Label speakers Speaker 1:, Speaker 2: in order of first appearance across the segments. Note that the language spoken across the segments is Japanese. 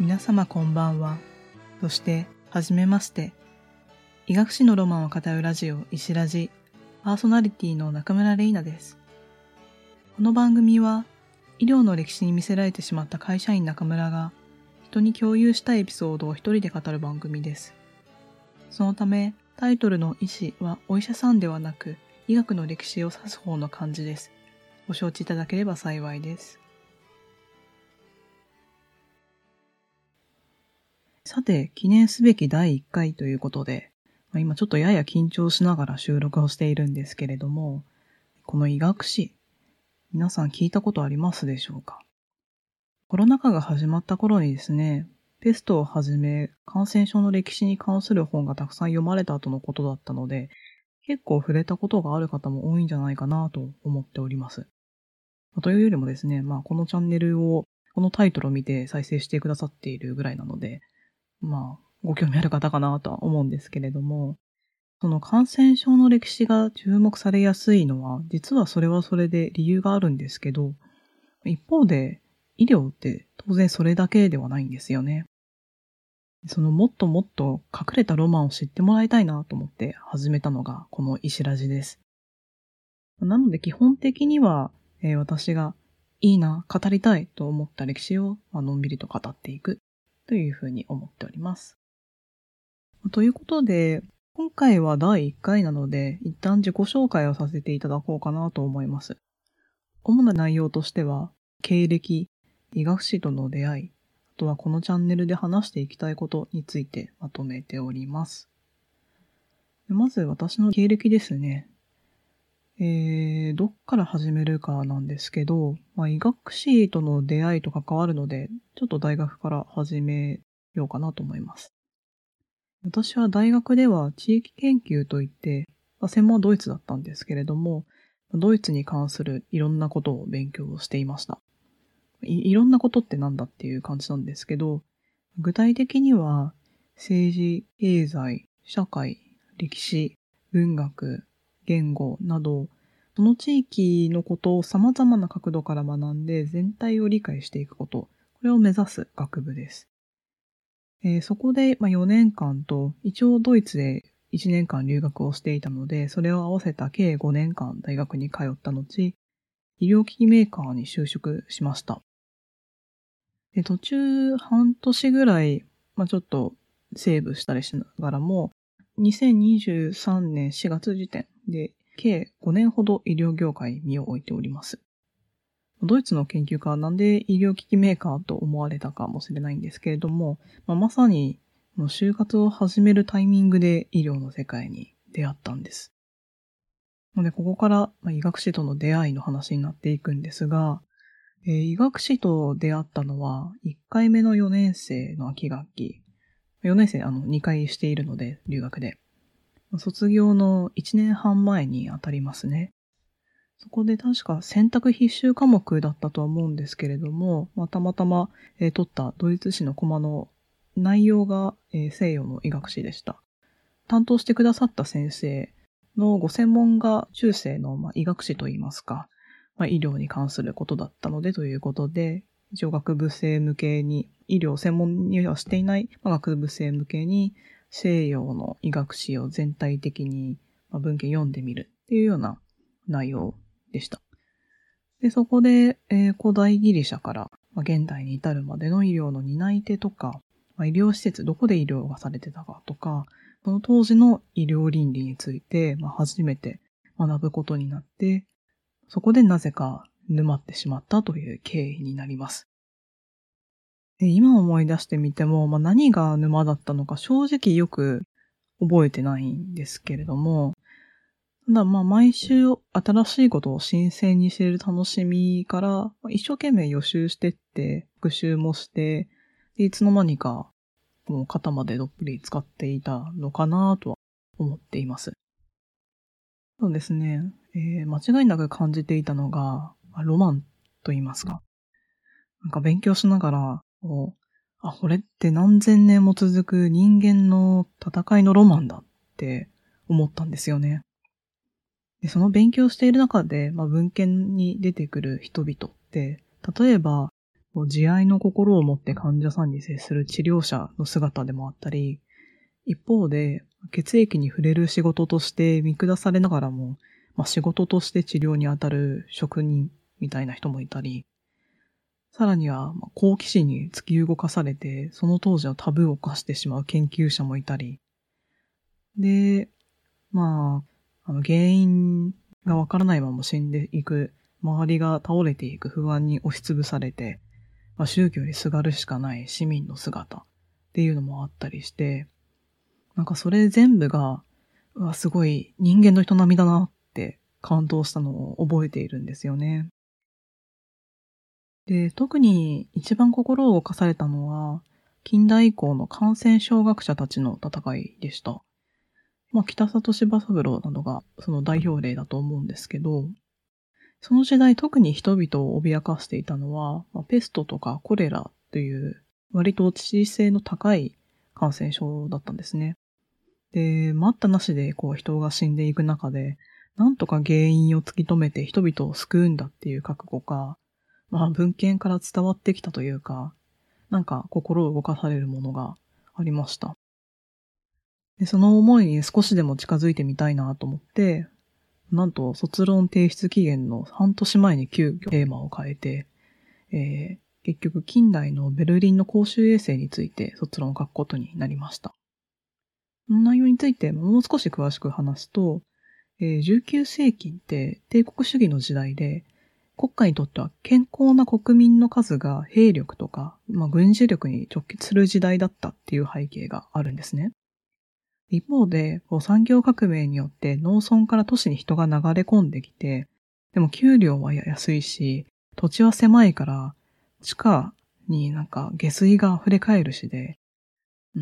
Speaker 1: 皆様こんばんは。そして、はじめまして。医学史のロマンを語るラジオ、石ラジ、パーソナリティの中村玲奈です。この番組は、医療の歴史に見せられてしまった会社員中村が、人に共有したいエピソードを一人で語る番組です。そのため、タイトルの医師はお医者さんではなく、医学の歴史を指す方の漢字です。ご承知いただければ幸いです。さて、記念すべき第1回ということで、ま今ちょっとやや緊張しながら収録をしているんですけれども、この医学史、皆さん聞いたことありますでしょうか？コロナ禍が始まった頃にですね、ペストをはじめ感染症の歴史に関する本がたくさん読まれた後のことだったので、結構触れたことがある方も多いんじゃないかなと思っております。というよりもですね、まあこのチャンネルを、このタイトルを見て再生してくださっているぐらいなので、まあ、ご興味ある方かなとは思うんですけれども、その感染症の歴史が注目されやすいのは、実はそれはそれで理由があるんですけど、一方で医療って当然それだけではないんですよね。そのもっともっと隠れたロマンを知ってもらいたいなと思って始めたのがこの石ラジです。なので基本的には、えー私がいいな、語りたいと思った歴史を、まあのんびりと語っていくというふうに思っております。ということで、今回は第1回なので、一旦自己紹介をさせていただこうかなと思います。主な内容としては、経歴、医学史との出会い、あとはこのチャンネルで話していきたいことについてまとめております。まず私の経歴ですね。えー、どっから始めるかなんですけど、まあ、医学史との出会いと関わるので、ちょっと大学から始めようかなと思います。私は大学では地域研究といって、まあ専門はドイツだったんですけれども、ドイツに関するいろんなことを勉強していました。いいろんなことってなんだっていう感じなんですけど、具体的には政治、経済、社会、歴史、文学、言語など、その地域のことを様々な角度から学んで全体を理解していくこと、これを目指す学部です。えーそこで、まあ、4年間と、一応ドイツで1年間留学をしていたので、それを合わせた計5年間大学に通った後、医療機器メーカーに就職しました。で途中半年ぐらい、まあ、ちょっとセーブしたりしながらも、2023年4月時点で、計5年ほど医療業界に身を置いております。ドイツの研究家はなんで医療機器メーカーと思われたかもしれないんですけれども、まあ、まさに就活を始めるタイミングで医療の世界に出会ったんです。ので、ここからま医学史との出会いの話になっていくんですが、えー医学史と出会ったのは1回目の4年生の秋学期。4年生あの2回しているので、留学で。卒業の1年半前に当たりますね。そこで確か選択必修科目だったとは思うんですけれども、まあ、たまたま、えー取ったドイツ史のコマの内容が、えー西洋の医学史でした。担当してくださった先生のご専門が中世の、まあ、医学史といいますか、まあ、医療に関することだったのでということで、一応学部生向けに、医療専門にはしていない、まあ、学部生向けに西洋の医学史を全体的に、文献読んでみるっていうような内容でした。で、そこで、えー古代ギリシャから、まあ、現代に至るまでの医療の担い手とか、まあ、医療施設、どこで医療がされてたかとか、その当時の医療倫理について、まあ、初めて学ぶことになって、そこでなぜか沼ってしまったという経緯になります。で今思い出してみても、まあ、何が沼だったのか正直よく覚えてないんですけれども、ただまあ毎週新しいことを新鮮に知れる楽しみから、ま一生懸命予習してって、復習もして、いつの間にかもう肩までどっぷり使っていたのかなとは思っています。そうですね、えー間違いなく感じていたのが、まロマンと言いますか。なんか勉強しながら、こうあ、これって何千年も続く人間の戦いのロマンだって思ったんですよね。で、その勉強している中で、まあ、文献に出てくる人々って、例えば、こう慈愛の心を持って患者さんに接する治療者の姿でもあったり、一方で血液に触れる仕事として見下されながらも、まあ、仕事として治療に当たる職人みたいな人もいたり、さらには好奇心に突き動かされて、その当時のタブーを犯してしまう研究者もいたり、で、まあ、あの原因がわからないまま死んでいく、周りが倒れていく不安に押しつぶされて、まあ、宗教にすがるしかない市民の姿っていうのもあったりして、なんかそれ全部が、うわ、すごい人間の営みだなって感動したのを覚えているんですよね。で、特に一番心を動かされたのは、近代以降の感染症学者たちの戦いでした。まあ、北里柴三郎などがその代表例だと思うんですけど、その時代特に人々を脅かしていたのは、まあ、ペストとかコレラという割と致死性の高い感染症だったんですね。で、待ったなしでこう人が死んでいく中で、なんとか原因を突き止めて人々を救うんだっていう覚悟か、まあ文献から伝わってきたというか、なんか心を動かされるものがありました。で、その思いに少しでも近づいてみたいなと思って、なんと卒論提出期限の半年前に急遽テーマを変えて、えー、結局近代のベルリンの公衆衛生について卒論を書くことになりました。その内容についてもう少し詳しく話すと、えー、19世紀って帝国主義の時代で、国家にとっては健康な国民の数が兵力とか、まあ、軍事力に直結する時代だったっていう背景があるんですね。一方で、産業革命によって農村から都市に人が流れ込んできて、でも給料は安いし、土地は狭いから、地下になんか下水が溢れ返るしで、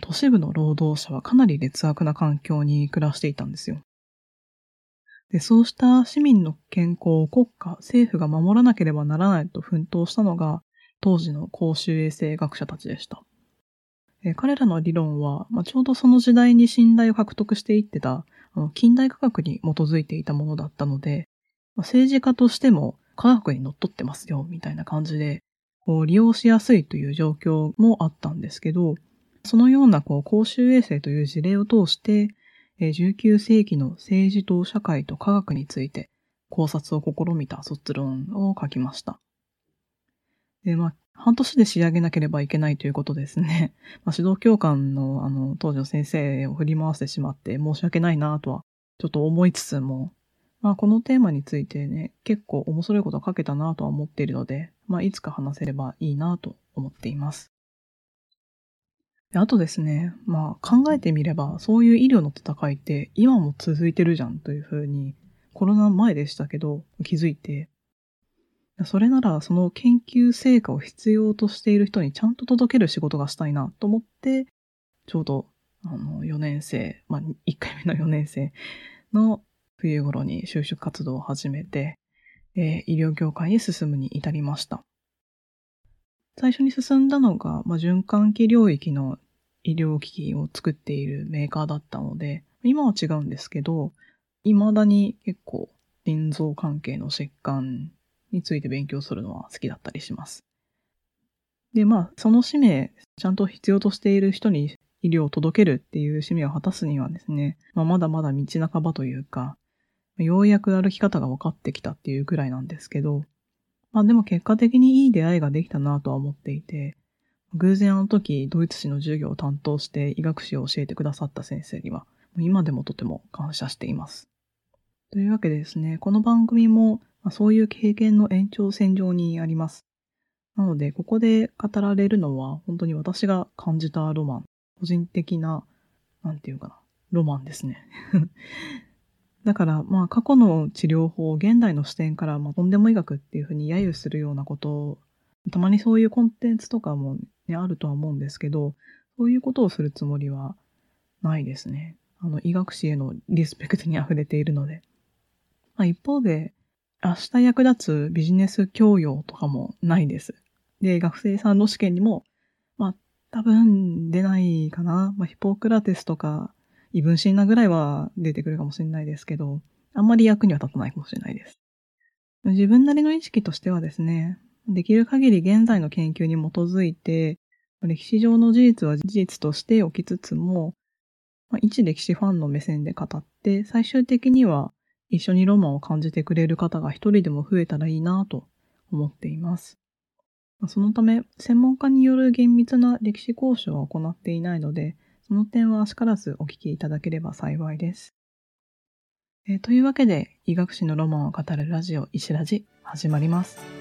Speaker 1: 都市部の労働者はかなり劣悪な環境に暮らしていたんですよ。で、そうした市民の健康を国家、政府が守らなければならないと奮闘したのが、当時の公衆衛生学者たちでした。え、彼らの理論は、まあ、ちょうどその時代に信頼を獲得していってた、あの近代科学に基づいていたものだったので、まあ、政治家としても科学に則っってますよ、みたいな感じで、こう利用しやすいという状況もあったんですけど、そのようなこう公衆衛生という事例を通して、19世紀の政治と社会と科学について考察を試みた卒論を書きました。で、まあ、半年で仕上げなければいけないということですね。まあ、指導教官の、あの、当時の先生を振り回してしまって申し訳ないなとは、ちょっと思いつつも、まあ、このテーマについてね、結構面白いこと書けたなとは思っているので、まあ、いつか話せればいいなと思っています。あとですね、まあ、考えてみれば、そういう医療の戦いって今も続いてるじゃんというふうに、コロナ前でしたけど、気づいて、それならその研究成果を必要としている人にちゃんと届ける仕事がしたいなと思って、ちょうどあの4年生、まあ1回目の4年生の冬頃に就職活動を始めて、えー、医療業界に進むに至りました。最初に進んだのが、まあ、循環器領域の医療機器を作っているメーカーだったので、今は違うんですけど、未だに結構心臓関係の疾患について勉強するのは好きだったりします。で、まあ、その使命、ちゃんと必要としている人に医療を届けるっていう使命を果たすにはですね、まあ、まだまだ道半ばというか、ようやく歩き方が分かってきたっていうくらいなんですけど、まあでも結果的にいい出会いができたなとは思っていて、偶然あの時ドイツ史の授業を担当して医学史を教えてくださった先生には、今でもとても感謝しています。というわけでですね、この番組も、そういう経験の延長線上にあります。なので、ここで語られるのは、本当に私が感じたロマン。個人的な、なんていうかな、ロマンですね。だから、まあ、過去の治療法を現代の視点から、まあ、とんでも医学っていうふうに揶揄するようなことを、たまにそういうコンテンツとかもね、あるとは思うんですけど、そういうことをするつもりはないですね。あの、医学史へのリスペクトに溢れているので。まあ、一方で、明日役立つビジネス教養とかもないです。で、学生さんの試験にも、まあ、多分出ないかな。まあ、ヒポクラテスとか、異分ンナぐらいは出てくるかもしれないですけど、あんまり役には立たないかもしれないです。自分なりの意識としてはですね、できる限り現在の研究に基づいて、歴史上の事実は事実としておきつつも、まあ、一歴史ファンの目線で語って、最終的には一緒にロマンを感じてくれる方が一人でも増えたらいいなと思っています。そのため、専門家による厳密な歴史交渉は行っていないので、その点はしからずお聞きいただければ幸いです。え、というわけで、医学史のロマンを語るラジオ石ラジ始まります。